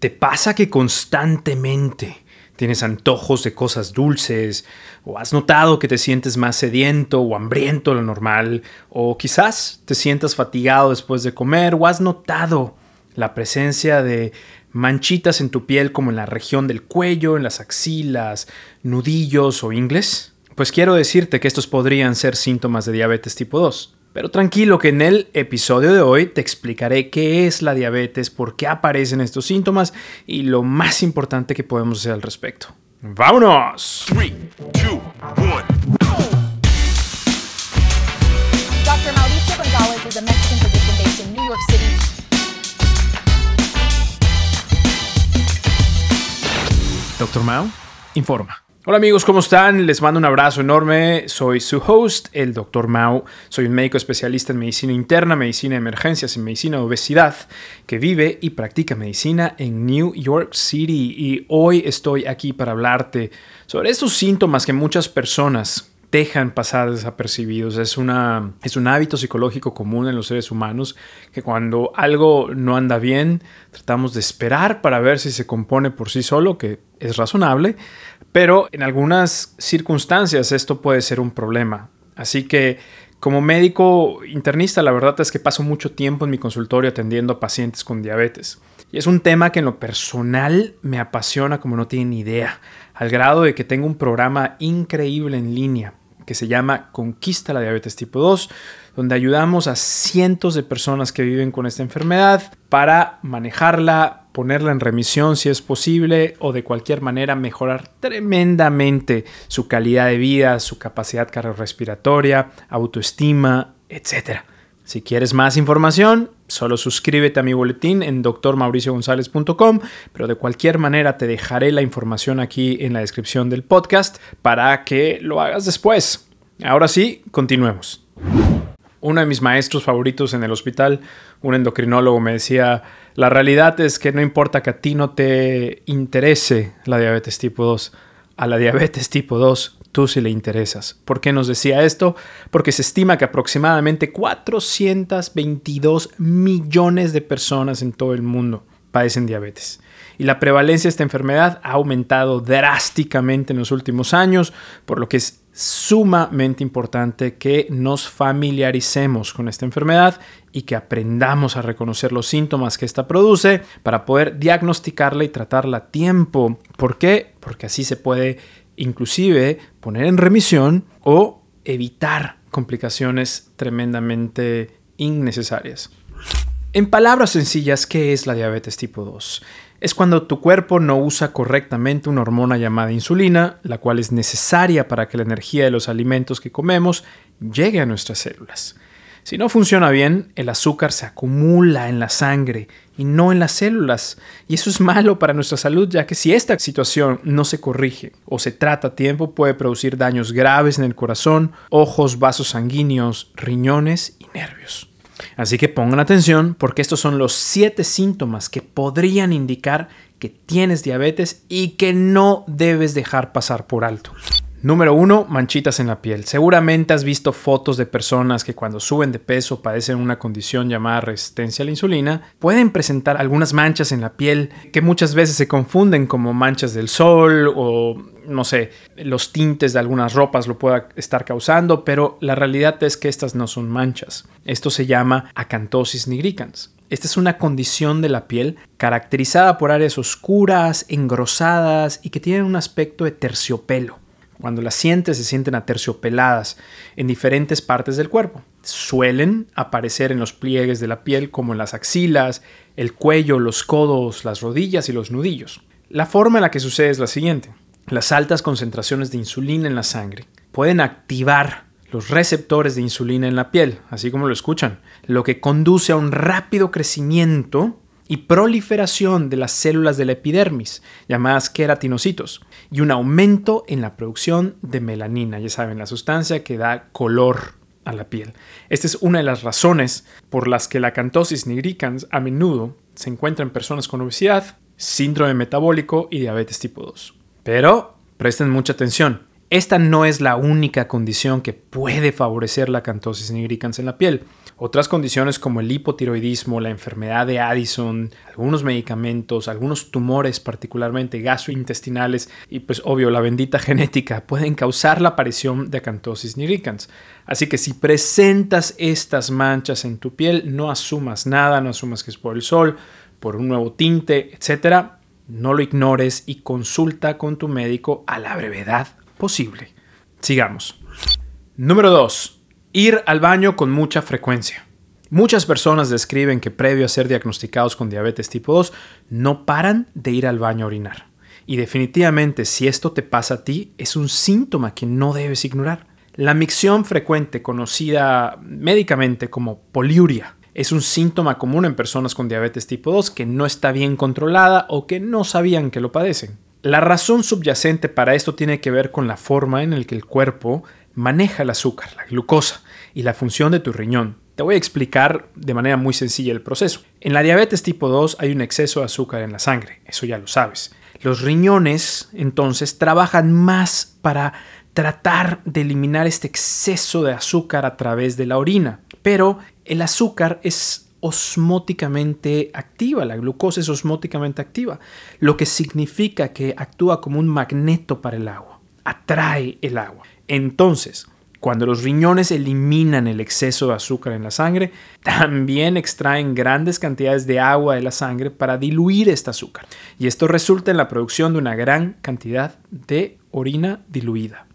¿Te pasa que constantemente tienes antojos de cosas dulces? ¿O has notado que te sientes más sediento o hambriento de lo normal? ¿O quizás te sientas fatigado después de comer? ¿O has notado la presencia de manchitas en tu piel como en la región del cuello, en las axilas, nudillos o ingles? Pues quiero decirte que estos podrían ser síntomas de diabetes tipo 2. Pero tranquilo que en el episodio de hoy te explicaré qué es la diabetes, por qué aparecen estos síntomas y lo más importante que podemos hacer al respecto. ¡Vámonos! Three, two, one. Dr. Mauricio Gonzalez is a Mexican physician based in New York City. Doctor Mao informa. Hola amigos, ¿cómo están? Les mando un abrazo enorme. Soy su host, el Dr. Mao. Soy un médico especialista en medicina interna, medicina de emergencias y medicina de obesidad que vive y practica medicina en New York City. Y hoy estoy aquí para hablarte sobre estos síntomas que muchas personas dejan pasar desapercibidos. Es, una, es un hábito psicológico común en los seres humanos que cuando algo no anda bien, tratamos de esperar para ver si se compone por sí solo, que es razonable, pero en algunas circunstancias esto puede ser un problema. Así que como médico internista, la verdad es que paso mucho tiempo en mi consultorio atendiendo a pacientes con diabetes. Y es un tema que en lo personal me apasiona como no tienen idea, al grado de que tengo un programa increíble en línea que se llama Conquista la Diabetes Tipo 2, donde ayudamos a cientos de personas que viven con esta enfermedad para manejarla, ponerla en remisión si es posible o de cualquier manera mejorar tremendamente su calidad de vida, su capacidad cardiorrespiratoria, autoestima, etc. Si quieres más información, solo suscríbete a mi boletín en drmauriciogonzalez.com, pero de cualquier manera te dejaré la información aquí en la descripción del podcast para que lo hagas después. Ahora sí, continuemos. Uno de mis maestros favoritos en el hospital, un endocrinólogo, me decía, la realidad es que no importa que a ti no te interese la diabetes tipo 2, a la diabetes tipo 2 tú sí le interesas. ¿Por qué nos decía esto? Porque se estima que aproximadamente 422 millones de personas en todo el mundo padecen diabetes. Y la prevalencia de esta enfermedad ha aumentado drásticamente en los últimos años, por lo que es sumamente importante que nos familiaricemos con esta enfermedad y que aprendamos a reconocer los síntomas que esta produce para poder diagnosticarla y tratarla a tiempo. ¿Por qué? Porque así se puede inclusive poner en remisión o evitar complicaciones tremendamente innecesarias. En palabras sencillas, ¿qué es la diabetes tipo 2? Es cuando tu cuerpo no usa correctamente una hormona llamada insulina, la cual es necesaria para que la energía de los alimentos que comemos llegue a nuestras células. Si no funciona bien, el azúcar se acumula en la sangre y no en las células. Y eso es malo para nuestra salud, ya que si esta situación no se corrige o se trata a tiempo, puede producir daños graves en el corazón, ojos, vasos sanguíneos, riñones y nervios. Así que pongan atención porque estos son los siete síntomas que podrían indicar que tienes diabetes y que no debes dejar pasar por alto. Número 1. Manchitas en la piel. Seguramente has visto fotos de personas que cuando suben de peso padecen una condición llamada resistencia a la insulina. Pueden presentar algunas manchas en la piel que muchas veces se confunden como manchas del sol o no sé, los tintes de algunas ropas lo pueda estar causando, pero la realidad es que estas no son manchas. Esto se llama acantosis nigricans. Esta es una condición de la piel caracterizada por áreas oscuras, engrosadas y que tienen un aspecto de terciopelo. Cuando las sientes se sienten aterciopeladas en diferentes partes del cuerpo. Suelen aparecer en los pliegues de la piel como en las axilas, el cuello, los codos, las rodillas y los nudillos. La forma en la que sucede es la siguiente. Las altas concentraciones de insulina en la sangre pueden activar los receptores de insulina en la piel, así como lo escuchan, lo que conduce a un rápido crecimiento y proliferación de las células de la epidermis, llamadas queratinocitos, y un aumento en la producción de melanina, ya saben, la sustancia que da color a la piel. Esta es una de las razones por las que la cantosis nigricans a menudo se encuentra en personas con obesidad, síndrome metabólico y diabetes tipo 2. Pero presten mucha atención. Esta no es la única condición que puede favorecer la cantosis nigricans en la piel. Otras condiciones como el hipotiroidismo, la enfermedad de Addison, algunos medicamentos, algunos tumores particularmente gastrointestinales y pues obvio la bendita genética pueden causar la aparición de acantosis nigricans. Así que si presentas estas manchas en tu piel, no asumas nada, no asumas que es por el sol, por un nuevo tinte, etc. No lo ignores y consulta con tu médico a la brevedad posible. Sigamos. Número 2 Ir al baño con mucha frecuencia. Muchas personas describen que previo a ser diagnosticados con diabetes tipo 2 no paran de ir al baño a orinar. Y definitivamente si esto te pasa a ti es un síntoma que no debes ignorar. La micción frecuente, conocida médicamente como poliuria, es un síntoma común en personas con diabetes tipo 2 que no está bien controlada o que no sabían que lo padecen. La razón subyacente para esto tiene que ver con la forma en la que el cuerpo maneja el azúcar, la glucosa y la función de tu riñón. Te voy a explicar de manera muy sencilla el proceso. En la diabetes tipo 2 hay un exceso de azúcar en la sangre, eso ya lo sabes. Los riñones entonces trabajan más para tratar de eliminar este exceso de azúcar a través de la orina, pero el azúcar es osmóticamente activa, la glucosa es osmóticamente activa, lo que significa que actúa como un magneto para el agua, atrae el agua. Entonces, cuando los riñones eliminan el exceso de azúcar en la sangre, también extraen grandes cantidades de agua de la sangre para diluir este azúcar. Y esto resulta en la producción de una gran cantidad de orina diluida.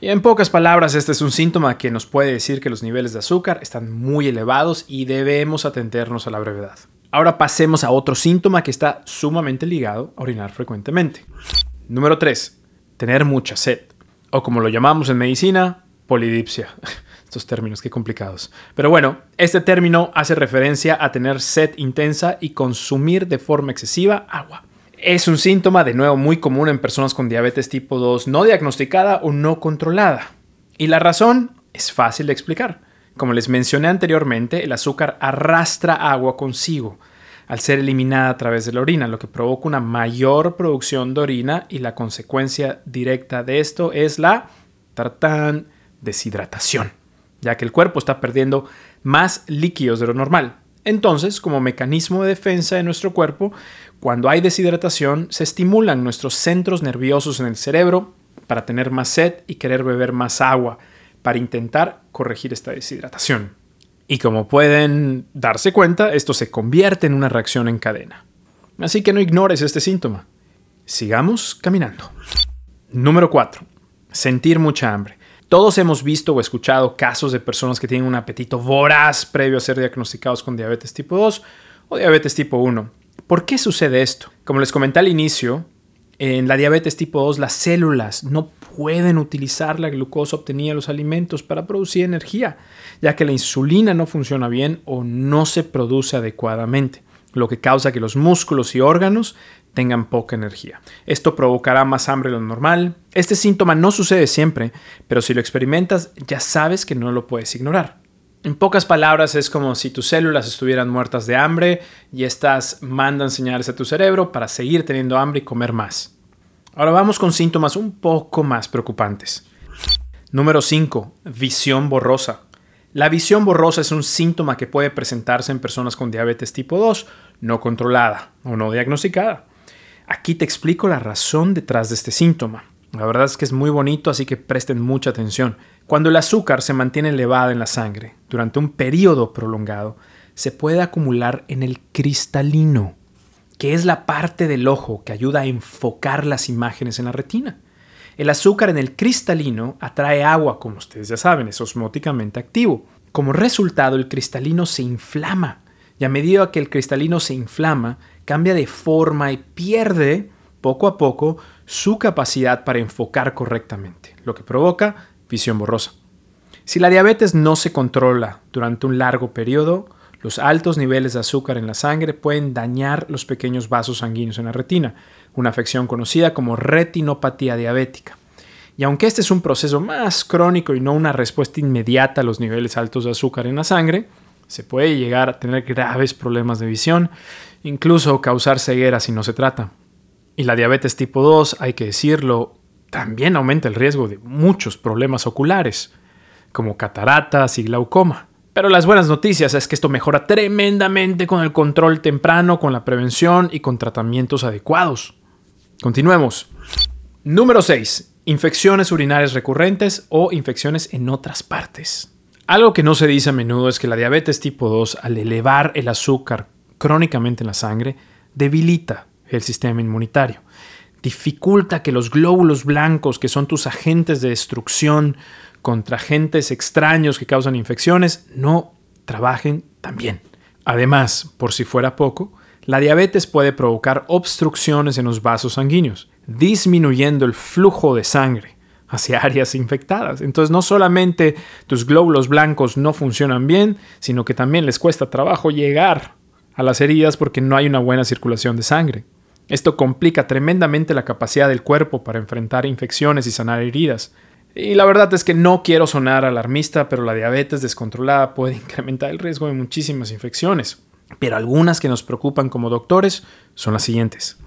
Y en pocas palabras, este es un síntoma que nos puede decir que los niveles de azúcar están muy elevados y debemos atendernos a la brevedad. Ahora pasemos a otro síntoma que está sumamente ligado a orinar frecuentemente. Número 3. Tener mucha sed o como lo llamamos en medicina, polidipsia. Estos términos, qué complicados. Pero bueno, este término hace referencia a tener sed intensa y consumir de forma excesiva agua. Es un síntoma de nuevo muy común en personas con diabetes tipo 2 no diagnosticada o no controlada. Y la razón es fácil de explicar. Como les mencioné anteriormente, el azúcar arrastra agua consigo al ser eliminada a través de la orina, lo que provoca una mayor producción de orina y la consecuencia directa de esto es la tartán deshidratación, ya que el cuerpo está perdiendo más líquidos de lo normal. Entonces, como mecanismo de defensa de nuestro cuerpo, cuando hay deshidratación, se estimulan nuestros centros nerviosos en el cerebro para tener más sed y querer beber más agua, para intentar corregir esta deshidratación. Y como pueden darse cuenta, esto se convierte en una reacción en cadena. Así que no ignores este síntoma. Sigamos caminando. Número 4. Sentir mucha hambre. Todos hemos visto o escuchado casos de personas que tienen un apetito voraz previo a ser diagnosticados con diabetes tipo 2 o diabetes tipo 1. ¿Por qué sucede esto? Como les comenté al inicio, en la diabetes tipo 2 las células no pueden utilizar la glucosa obtenida de los alimentos para producir energía, ya que la insulina no funciona bien o no se produce adecuadamente, lo que causa que los músculos y órganos tengan poca energía. Esto provocará más hambre de lo normal. Este síntoma no sucede siempre, pero si lo experimentas ya sabes que no lo puedes ignorar. En pocas palabras es como si tus células estuvieran muertas de hambre y estas mandan señales a tu cerebro para seguir teniendo hambre y comer más. Ahora vamos con síntomas un poco más preocupantes. Número 5. Visión borrosa. La visión borrosa es un síntoma que puede presentarse en personas con diabetes tipo 2 no controlada o no diagnosticada. Aquí te explico la razón detrás de este síntoma. La verdad es que es muy bonito, así que presten mucha atención. Cuando el azúcar se mantiene elevada en la sangre durante un periodo prolongado, se puede acumular en el cristalino, que es la parte del ojo que ayuda a enfocar las imágenes en la retina. El azúcar en el cristalino atrae agua, como ustedes ya saben, es osmóticamente activo. Como resultado, el cristalino se inflama y a medida que el cristalino se inflama, cambia de forma y pierde poco a poco su capacidad para enfocar correctamente, lo que provoca visión borrosa. Si la diabetes no se controla durante un largo periodo, los altos niveles de azúcar en la sangre pueden dañar los pequeños vasos sanguíneos en la retina, una afección conocida como retinopatía diabética. Y aunque este es un proceso más crónico y no una respuesta inmediata a los niveles altos de azúcar en la sangre, se puede llegar a tener graves problemas de visión, incluso causar ceguera si no se trata. Y la diabetes tipo 2, hay que decirlo, también aumenta el riesgo de muchos problemas oculares, como cataratas y glaucoma. Pero las buenas noticias es que esto mejora tremendamente con el control temprano, con la prevención y con tratamientos adecuados. Continuemos. Número 6. Infecciones urinarias recurrentes o infecciones en otras partes. Algo que no se dice a menudo es que la diabetes tipo 2, al elevar el azúcar crónicamente en la sangre, debilita el sistema inmunitario. Dificulta que los glóbulos blancos, que son tus agentes de destrucción contra agentes extraños que causan infecciones, no trabajen tan bien. Además, por si fuera poco, la diabetes puede provocar obstrucciones en los vasos sanguíneos, disminuyendo el flujo de sangre hacia áreas infectadas. Entonces no solamente tus glóbulos blancos no funcionan bien, sino que también les cuesta trabajo llegar a las heridas porque no hay una buena circulación de sangre. Esto complica tremendamente la capacidad del cuerpo para enfrentar infecciones y sanar heridas. Y la verdad es que no quiero sonar alarmista, pero la diabetes descontrolada puede incrementar el riesgo de muchísimas infecciones. Pero algunas que nos preocupan como doctores son las siguientes.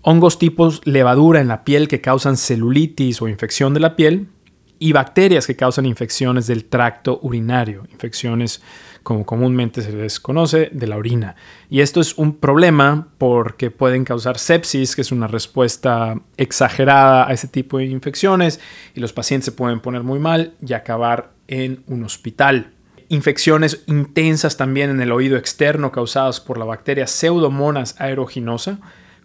Hongos tipos levadura en la piel que causan celulitis o infección de la piel y bacterias que causan infecciones del tracto urinario, infecciones como comúnmente se les conoce, de la orina. Y esto es un problema porque pueden causar sepsis, que es una respuesta exagerada a ese tipo de infecciones, y los pacientes se pueden poner muy mal y acabar en un hospital. Infecciones intensas también en el oído externo causadas por la bacteria Pseudomonas aeruginosa,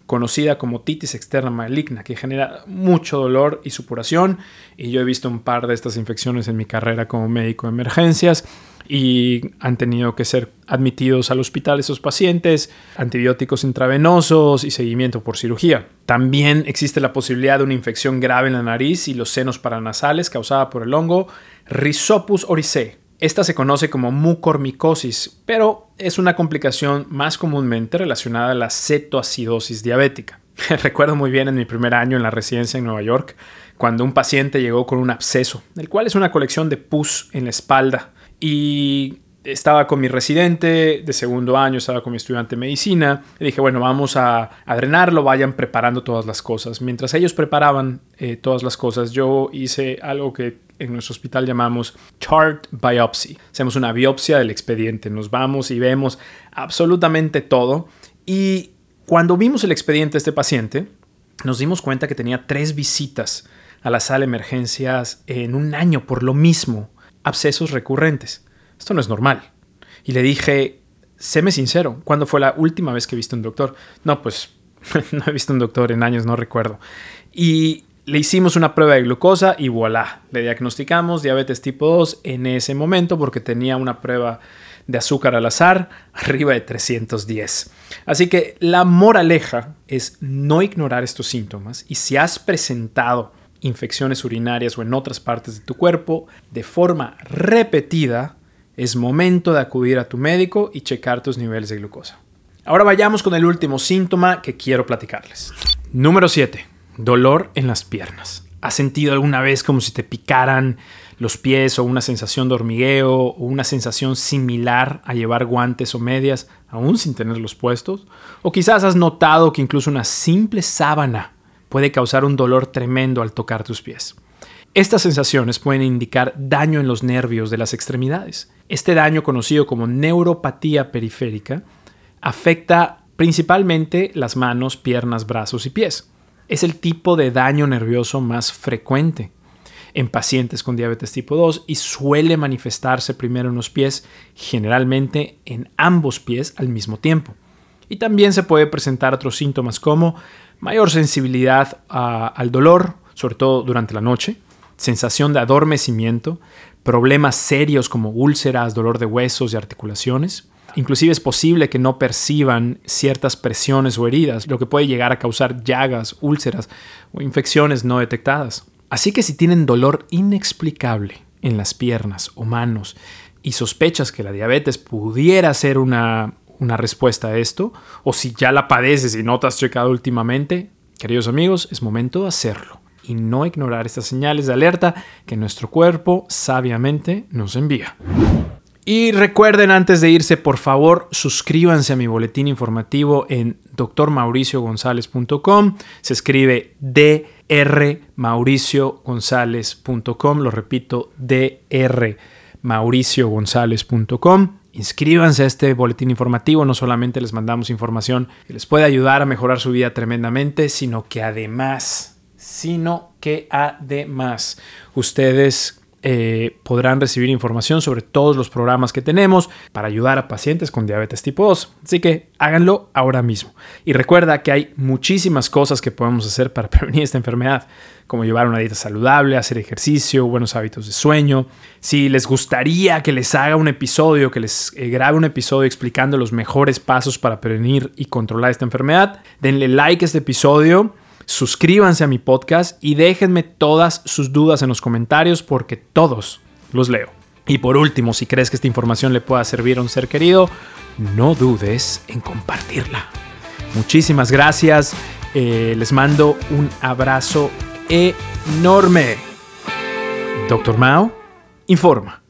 conocida como titis externa maligna, que genera mucho dolor y supuración. Y yo he visto un par de estas infecciones en mi carrera como médico de emergencias y han tenido que ser admitidos al hospital esos pacientes, antibióticos intravenosos y seguimiento por cirugía. También existe la posibilidad de una infección grave en la nariz y los senos paranasales causada por el hongo Rhizopus oryzae. Esta se conoce como mucormicosis, pero es una complicación más comúnmente relacionada a la cetoacidosis diabética. Recuerdo muy bien en mi primer año en la residencia en Nueva York, cuando un paciente llegó con un absceso, el cual es una colección de pus en la espalda y estaba con mi residente de segundo año, estaba con mi estudiante de medicina. Y dije, bueno, vamos a, drenarlo, vayan preparando todas las cosas. Mientras ellos preparaban eh, todas las cosas, yo hice algo que en nuestro hospital llamamos chart biopsy. Hacemos una biopsia del expediente, nos vamos y vemos absolutamente todo. Y cuando vimos el expediente de este paciente, nos dimos cuenta que tenía tres visitas a la sala de emergencias en un año por lo mismo abscesos recurrentes. Esto no es normal. Y le dije, séme sincero, ¿cuándo fue la última vez que viste un doctor? No, pues no he visto un doctor en años, no recuerdo. Y le hicimos una prueba de glucosa y voilà, le diagnosticamos diabetes tipo 2 en ese momento porque tenía una prueba de azúcar al azar arriba de 310. Así que la moraleja es no ignorar estos síntomas y si has presentado infecciones urinarias o en otras partes de tu cuerpo de forma repetida, es momento de acudir a tu médico y checar tus niveles de glucosa. Ahora vayamos con el último síntoma que quiero platicarles. Número 7. Dolor en las piernas. ¿Has sentido alguna vez como si te picaran los pies o una sensación de hormigueo o una sensación similar a llevar guantes o medias aún sin tenerlos puestos? O quizás has notado que incluso una simple sábana puede causar un dolor tremendo al tocar tus pies. Estas sensaciones pueden indicar daño en los nervios de las extremidades. Este daño, conocido como neuropatía periférica, afecta principalmente las manos, piernas, brazos y pies. Es el tipo de daño nervioso más frecuente en pacientes con diabetes tipo 2 y suele manifestarse primero en los pies, generalmente en ambos pies al mismo tiempo. Y también se puede presentar otros síntomas como mayor sensibilidad al dolor, sobre todo durante la noche, sensación de adormecimiento, problemas serios como úlceras, dolor de huesos y articulaciones. Inclusive es posible que no perciban ciertas presiones o heridas, lo que puede llegar a causar llagas, úlceras o infecciones no detectadas. Así que si tienen dolor inexplicable en las piernas o manos y sospechas que la diabetes pudiera ser una una respuesta a esto, o si ya la padeces y no te has checado últimamente, queridos amigos, es momento de hacerlo y no ignorar estas señales de alerta que nuestro cuerpo sabiamente nos envía. Y recuerden antes de irse, por favor, suscríbanse a mi boletín informativo en drmauriciogonzalez.com. Se escribe drmauriciogonzalez.com. Lo repito, drmauriciogonzalez.com. Inscríbanse a este boletín informativo, no solamente les mandamos información que les puede ayudar a mejorar su vida tremendamente, sino que además, sino que además ustedes eh, podrán recibir información sobre todos los programas que tenemos para ayudar a pacientes con diabetes tipo 2. Así que háganlo ahora mismo. Y recuerda que hay muchísimas cosas que podemos hacer para prevenir esta enfermedad, como llevar una dieta saludable, hacer ejercicio, buenos hábitos de sueño. Si les gustaría que les haga un episodio, que les eh, grabe un episodio explicando los mejores pasos para prevenir y controlar esta enfermedad, denle like a este episodio suscríbanse a mi podcast y déjenme todas sus dudas en los comentarios porque todos los leo. Y por último, si crees que esta información le pueda servir a un ser querido, no dudes en compartirla. Muchísimas gracias. Eh, les mando un abrazo enorme. Doctor Mao informa.